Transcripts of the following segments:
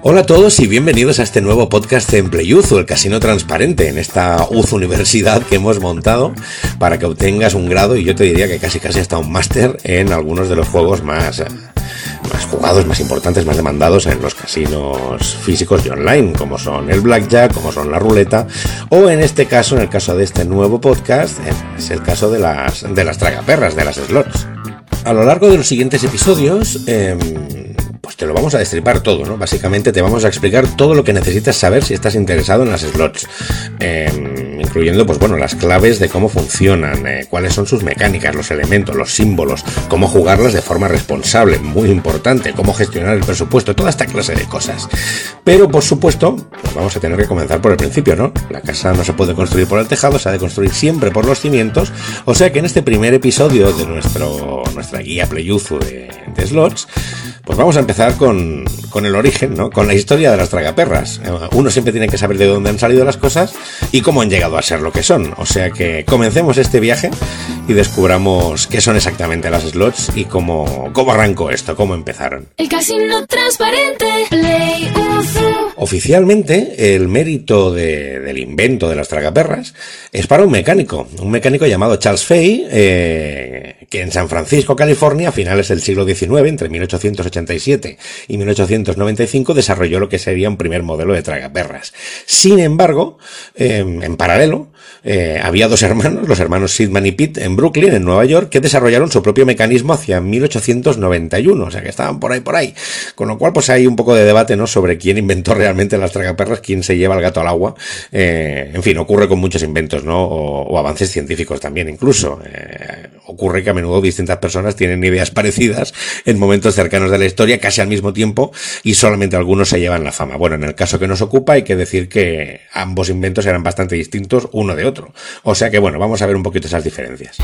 Hola a todos y bienvenidos a este nuevo podcast en Playuzu, el casino transparente, en esta UZ universidad que hemos montado para que obtengas un grado y yo te diría que casi casi hasta un máster en algunos de los juegos más, más jugados, más importantes, más demandados en los casinos físicos y online, como son el blackjack, como son la ruleta, o en este caso, en el caso de este nuevo podcast, es el caso de las, de las tragaperras, de las slots. A lo largo de los siguientes episodios, eh, pues te lo vamos a destripar todo, ¿no? Básicamente te vamos a explicar todo lo que necesitas saber si estás interesado en las slots, eh, incluyendo, pues bueno, las claves de cómo funcionan, eh, cuáles son sus mecánicas, los elementos, los símbolos, cómo jugarlas de forma responsable, muy importante, cómo gestionar el presupuesto, toda esta clase de cosas. Pero, por supuesto, pues vamos a tener que comenzar por el principio, ¿no? La casa no se puede construir por el tejado, se ha de construir siempre por los cimientos, o sea que en este primer episodio de nuestro, nuestra guía Playuzu de, de slots, pues vamos a empezar con, con, el origen, ¿no? Con la historia de las tragaperras. Uno siempre tiene que saber de dónde han salido las cosas y cómo han llegado a ser lo que son. O sea que comencemos este viaje y descubramos qué son exactamente las slots y cómo, cómo arrancó esto, cómo empezaron. El casino transparente, Play Oficialmente, el mérito de, del invento de las tragaperras es para un mecánico, un mecánico llamado Charles Fay, eh, que en San Francisco, California, a finales del siglo XIX, entre 1887 y 1895, desarrolló lo que sería un primer modelo de tragaperras. Sin embargo, eh, en paralelo, eh, había dos hermanos, los hermanos Sidman y Pitt, en Brooklyn, en Nueva York, que desarrollaron su propio mecanismo hacia 1891, o sea que estaban por ahí, por ahí. Con lo cual, pues hay un poco de debate, ¿no?, sobre quién inventó realmente las tragaperras, quién se lleva el gato al agua. Eh, en fin, ocurre con muchos inventos, ¿no?, o, o avances científicos también, incluso. Eh, ocurre que a menudo distintas personas tienen ideas parecidas en momentos cercanos de la historia, casi al mismo tiempo, y solamente algunos se llevan la fama. Bueno, en el caso que nos ocupa, hay que decir que ambos inventos eran bastante distintos uno de otro. O sea que bueno, vamos a ver un poquito esas diferencias.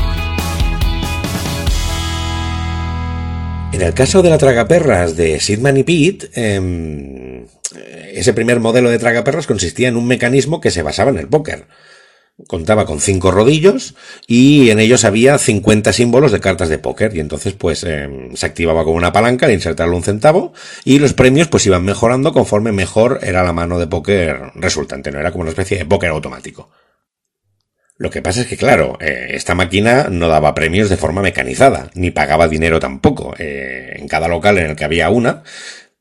En el caso de la tragaperras de Sidman y Pitt, eh, ese primer modelo de tragaperras consistía en un mecanismo que se basaba en el póker. Contaba con cinco rodillos y en ellos había 50 símbolos de cartas de póker y entonces pues eh, se activaba con una palanca al insertarle un centavo y los premios pues iban mejorando conforme mejor era la mano de póker resultante, no era como una especie de póker automático. Lo que pasa es que, claro, eh, esta máquina no daba premios de forma mecanizada, ni pagaba dinero tampoco. Eh, en cada local en el que había una,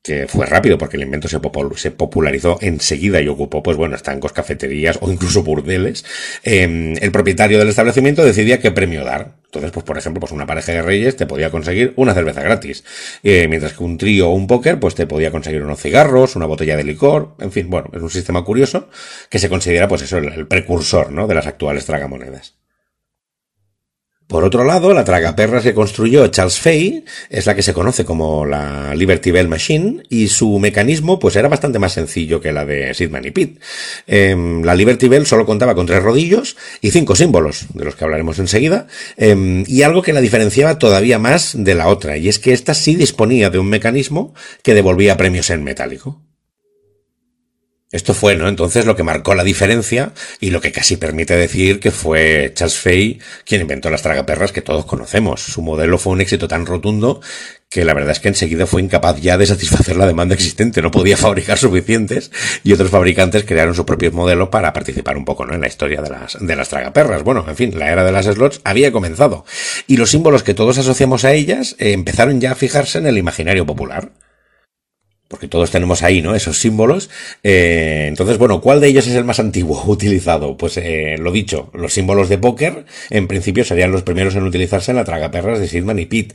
que fue rápido porque el invento se, popul se, popularizó enseguida y ocupó, pues bueno, estancos, cafeterías o incluso burdeles, eh, el propietario del establecimiento decidía qué premio dar. Entonces, pues por ejemplo, pues una pareja de reyes te podía conseguir una cerveza gratis, eh, mientras que un trío o un póker, pues te podía conseguir unos cigarros, una botella de licor, en fin, bueno, es un sistema curioso que se considera, pues eso, el precursor, ¿no? De las actuales tragamonedas. Por otro lado, la tragaperras que construyó Charles Fay es la que se conoce como la Liberty Bell Machine y su mecanismo pues era bastante más sencillo que la de Sidman y Pitt. Eh, la Liberty Bell solo contaba con tres rodillos y cinco símbolos, de los que hablaremos enseguida, eh, y algo que la diferenciaba todavía más de la otra, y es que esta sí disponía de un mecanismo que devolvía premios en metálico. Esto fue, ¿no? Entonces lo que marcó la diferencia y lo que casi permite decir que fue Charles Fay quien inventó las tragaperras que todos conocemos. Su modelo fue un éxito tan rotundo que la verdad es que enseguida fue incapaz ya de satisfacer la demanda existente, no podía fabricar suficientes y otros fabricantes crearon sus propios modelos para participar un poco ¿no? en la historia de las, de las tragaperras. Bueno, en fin, la era de las slots había comenzado y los símbolos que todos asociamos a ellas eh, empezaron ya a fijarse en el imaginario popular porque todos tenemos ahí, ¿no? Esos símbolos. Eh, entonces, bueno, ¿cuál de ellos es el más antiguo utilizado? Pues eh, lo dicho, los símbolos de póker, en principio serían los primeros en utilizarse en la tragaperras de Sidman y Pitt.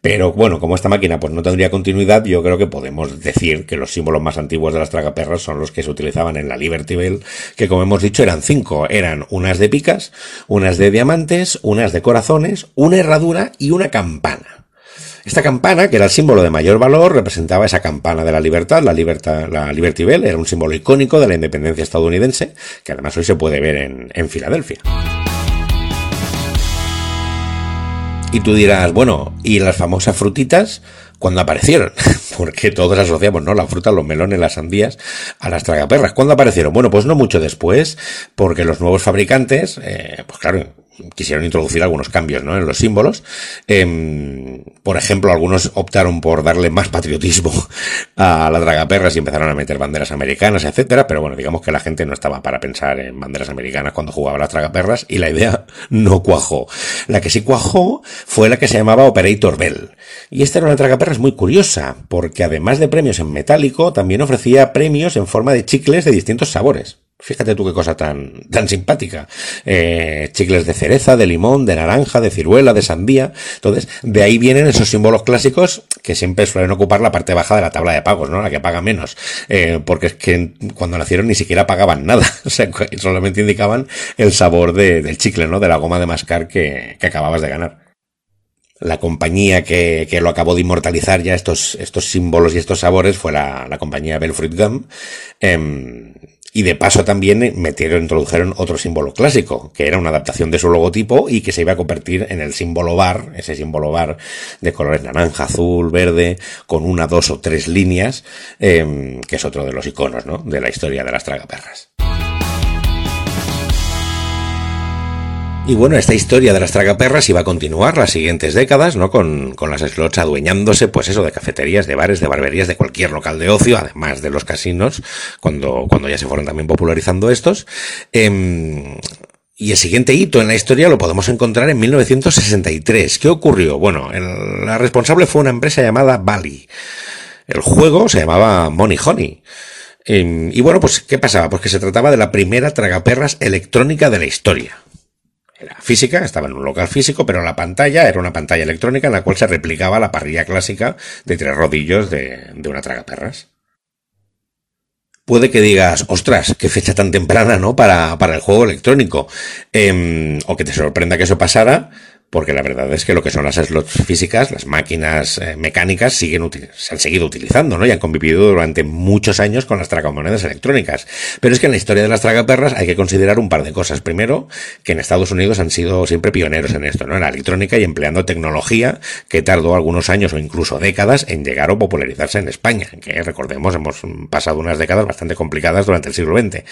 Pero bueno, como esta máquina pues no tendría continuidad, yo creo que podemos decir que los símbolos más antiguos de las tragaperras son los que se utilizaban en la Liberty Bell, que como hemos dicho eran cinco. Eran unas de picas, unas de diamantes, unas de corazones, una herradura y una campana. Esta campana, que era el símbolo de mayor valor, representaba esa campana de la libertad, la, libertad, la Liberty Bell, era un símbolo icónico de la independencia estadounidense, que además hoy se puede ver en, en Filadelfia. Y tú dirás, bueno, ¿y las famosas frutitas? cuando aparecieron, porque todos asociamos, ¿no? La fruta, los melones, las sandías a las tragaperras. ¿Cuándo aparecieron? Bueno, pues no mucho después, porque los nuevos fabricantes, eh, pues claro, quisieron introducir algunos cambios ¿no? en los símbolos. Em, por ejemplo, algunos optaron por darle más patriotismo a la tragaperras y empezaron a meter banderas americanas, etcétera. Pero bueno, digamos que la gente no estaba para pensar en banderas americanas cuando jugaba las tragaperras y la idea no cuajó. La que sí cuajó fue la que se llamaba Operator Bell. Y esta era una tragaperras muy curiosa, porque además de premios en metálico, también ofrecía premios en forma de chicles de distintos sabores. Fíjate tú qué cosa tan, tan simpática. Eh, chicles de cereza, de limón, de naranja, de ciruela, de sandía. Entonces, de ahí vienen esos símbolos clásicos que siempre suelen ocupar la parte baja de la tabla de pagos, ¿no? La que paga menos. Eh, porque es que cuando nacieron ni siquiera pagaban nada. O sea, solamente indicaban el sabor de, del chicle, ¿no? De la goma de mascar que, que acababas de ganar la compañía que, que, lo acabó de inmortalizar ya estos, estos símbolos y estos sabores fue la, la compañía Belfruit Gum. Eh, y de paso también metieron, introdujeron otro símbolo clásico, que era una adaptación de su logotipo y que se iba a convertir en el símbolo bar, ese símbolo bar de colores naranja, azul, verde, con una, dos o tres líneas, eh, que es otro de los iconos, ¿no? De la historia de las tragaperras. Y bueno, esta historia de las tragaperras iba a continuar las siguientes décadas, ¿no? Con, las slots adueñándose, pues eso, de cafeterías, de bares, de barberías, de cualquier local de ocio, además de los casinos, cuando, cuando ya se fueron también popularizando estos. Eh, y el siguiente hito en la historia lo podemos encontrar en 1963. ¿Qué ocurrió? Bueno, el, la responsable fue una empresa llamada Bali. El juego se llamaba Money Honey. Eh, y bueno, pues, ¿qué pasaba? Pues que se trataba de la primera tragaperras electrónica de la historia era física, estaba en un local físico, pero la pantalla era una pantalla electrónica en la cual se replicaba la parrilla clásica de tres rodillos de, de una tragaperras. Puede que digas, ostras, qué fecha tan temprana, ¿no? Para, para el juego electrónico. Eh, o que te sorprenda que eso pasara, porque la verdad es que lo que son las slots físicas, las máquinas eh, mecánicas, siguen se han seguido utilizando, ¿no? Y han convivido durante muchos años con las tragamonedas electrónicas. Pero es que en la historia de las tragaperras hay que considerar un par de cosas. Primero, que en Estados Unidos han sido siempre pioneros en esto, ¿no? En la electrónica y empleando tecnología que tardó algunos años o incluso décadas en llegar o popularizarse en España, que recordemos hemos pasado unas décadas bastante complicadas durante el siglo XX.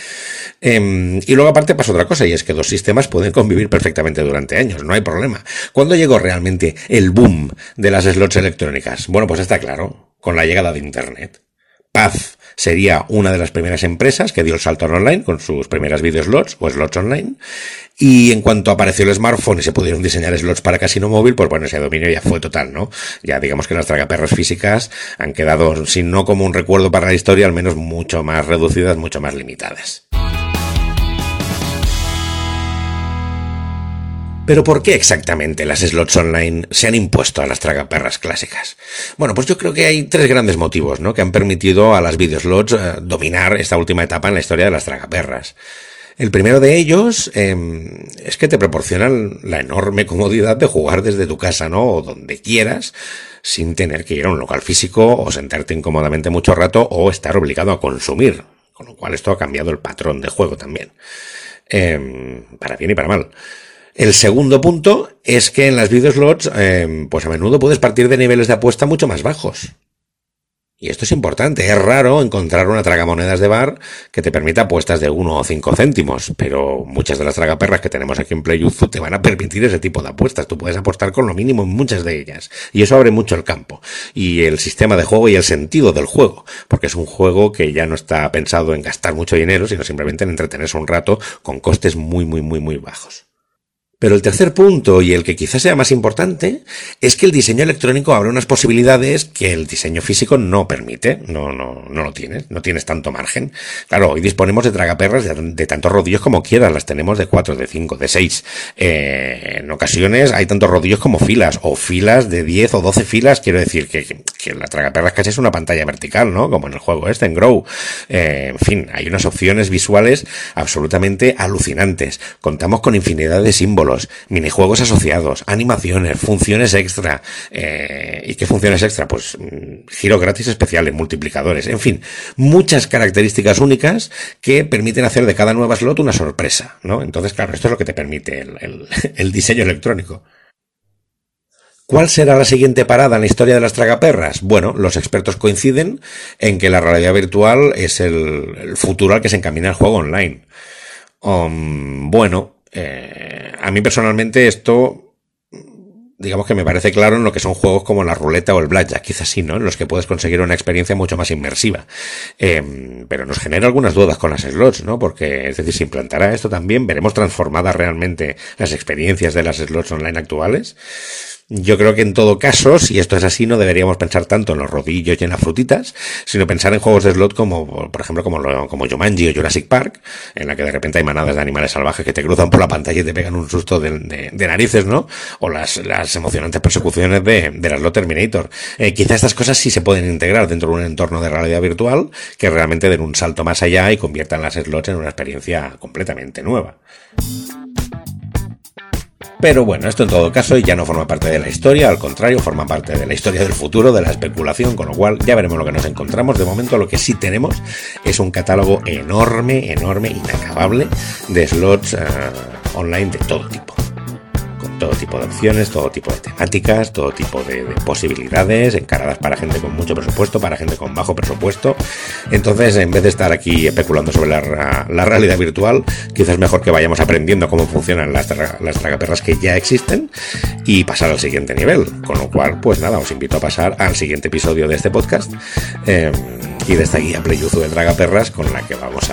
Eh, y luego aparte pasa otra cosa, y es que dos sistemas pueden convivir perfectamente durante años, no hay problema. ¿Cuándo llegó realmente el boom de las slots electrónicas? Bueno, pues está claro, con la llegada de Internet. Paz sería una de las primeras empresas que dio el salto online con sus primeras videoslots o slots online. Y en cuanto apareció el smartphone y se pudieron diseñar slots para casino móvil, pues bueno, ese dominio ya fue total, ¿no? Ya digamos que las tragaperras físicas han quedado, si no como un recuerdo para la historia, al menos mucho más reducidas, mucho más limitadas. Pero ¿por qué exactamente las slots online se han impuesto a las tragaperras clásicas? Bueno, pues yo creo que hay tres grandes motivos, ¿no? Que han permitido a las videoslots eh, dominar esta última etapa en la historia de las tragaperras. El primero de ellos eh, es que te proporcionan la enorme comodidad de jugar desde tu casa, ¿no? O donde quieras, sin tener que ir a un local físico o sentarte incómodamente mucho rato o estar obligado a consumir. Con lo cual esto ha cambiado el patrón de juego también. Eh, para bien y para mal. El segundo punto es que en las videoslots, eh, pues a menudo puedes partir de niveles de apuesta mucho más bajos. Y esto es importante, es raro encontrar una tragamonedas de bar que te permita apuestas de 1 o 5 céntimos, pero muchas de las tragaperras que tenemos aquí en PlayUzu te van a permitir ese tipo de apuestas. Tú puedes apostar con lo mínimo en muchas de ellas. Y eso abre mucho el campo. Y el sistema de juego y el sentido del juego. Porque es un juego que ya no está pensado en gastar mucho dinero, sino simplemente en entretenerse un rato con costes muy, muy, muy, muy bajos. Pero el tercer punto, y el que quizás sea más importante, es que el diseño electrónico abre unas posibilidades que el diseño físico no permite. No, no, no lo tienes, no tienes tanto margen. Claro, hoy disponemos de tragaperras de, tantos rodillos como quieras, las tenemos de cuatro, de cinco, de seis. Eh, en ocasiones hay tantos rodillos como filas, o filas de 10 o 12 filas, quiero decir que la tragaperras casi es una pantalla vertical, ¿no? Como en el juego este, en Grow. Eh, en fin, hay unas opciones visuales absolutamente alucinantes. Contamos con infinidad de símbolos minijuegos asociados, animaciones, funciones extra. Eh, ¿Y qué funciones extra? Pues mm, giro gratis especiales, multiplicadores, en fin, muchas características únicas que permiten hacer de cada nueva slot una sorpresa, ¿no? Entonces, claro, esto es lo que te permite el, diseño electrónico. ¿Cuál será la siguiente parada en la historia de las tragaperras? Bueno, los expertos coinciden en que la realidad virtual es el, futuro al que se encamina el juego online. Bueno, Eh, a mí personalmente esto digamos que me parece claro en lo que son juegos como la ruleta o el blackjack, quizás sí, ¿no? En los que puedes conseguir una experiencia mucho más inmersiva. Eh, pero nos genera algunas dudas con las slots, ¿no? Porque, es decir, se implantará esto también, veremos transformadas realmente las experiencias de las slots online actuales. Yo creo que en todo caso, si esto es así, no deberíamos pensar tanto en los rodillos y en las frutitas, sino pensar en juegos de slot como, por ejemplo, como, como Jumanji o Jurassic Park, en la que de repente hay manadas de animales salvajes que te cruzan por la pantalla y te pegan un susto de, narices, ¿no? O las, las emocionantes persecuciones de, de la slot Terminator. Eh, quizá estas cosas sí se pueden integrar dentro de un entorno de realidad virtual que realmente den un salto más allá y conviertan las slots en una experiencia completamente nueva. Pero bueno, esto en todo caso ya no forma parte de la historia, al contrario, forma parte de la historia del futuro, de la especulación, con lo cual ya veremos lo que nos encontramos. De momento lo que sí tenemos es un catálogo enorme, enorme, inacabable de slots uh, online de todo tipo todo tipo de opciones, todo tipo de temáticas, todo tipo de, posibilidades, encaradas para gente con mucho presupuesto, para gente con bajo presupuesto. Entonces, en vez de estar aquí especulando sobre la, realidad virtual, quizás mejor que vayamos aprendiendo cómo funcionan las, las tragaperras que ya existen y pasar al siguiente nivel. Con lo cual, pues nada, os invito a pasar al siguiente episodio de este podcast em, y de esta guía Playuzu de tragaperras con la que vamos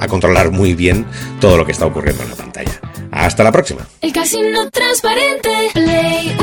a controlar muy bien todo lo que está ocurriendo en la pantalla. Hasta la próxima. El casino transparente, Play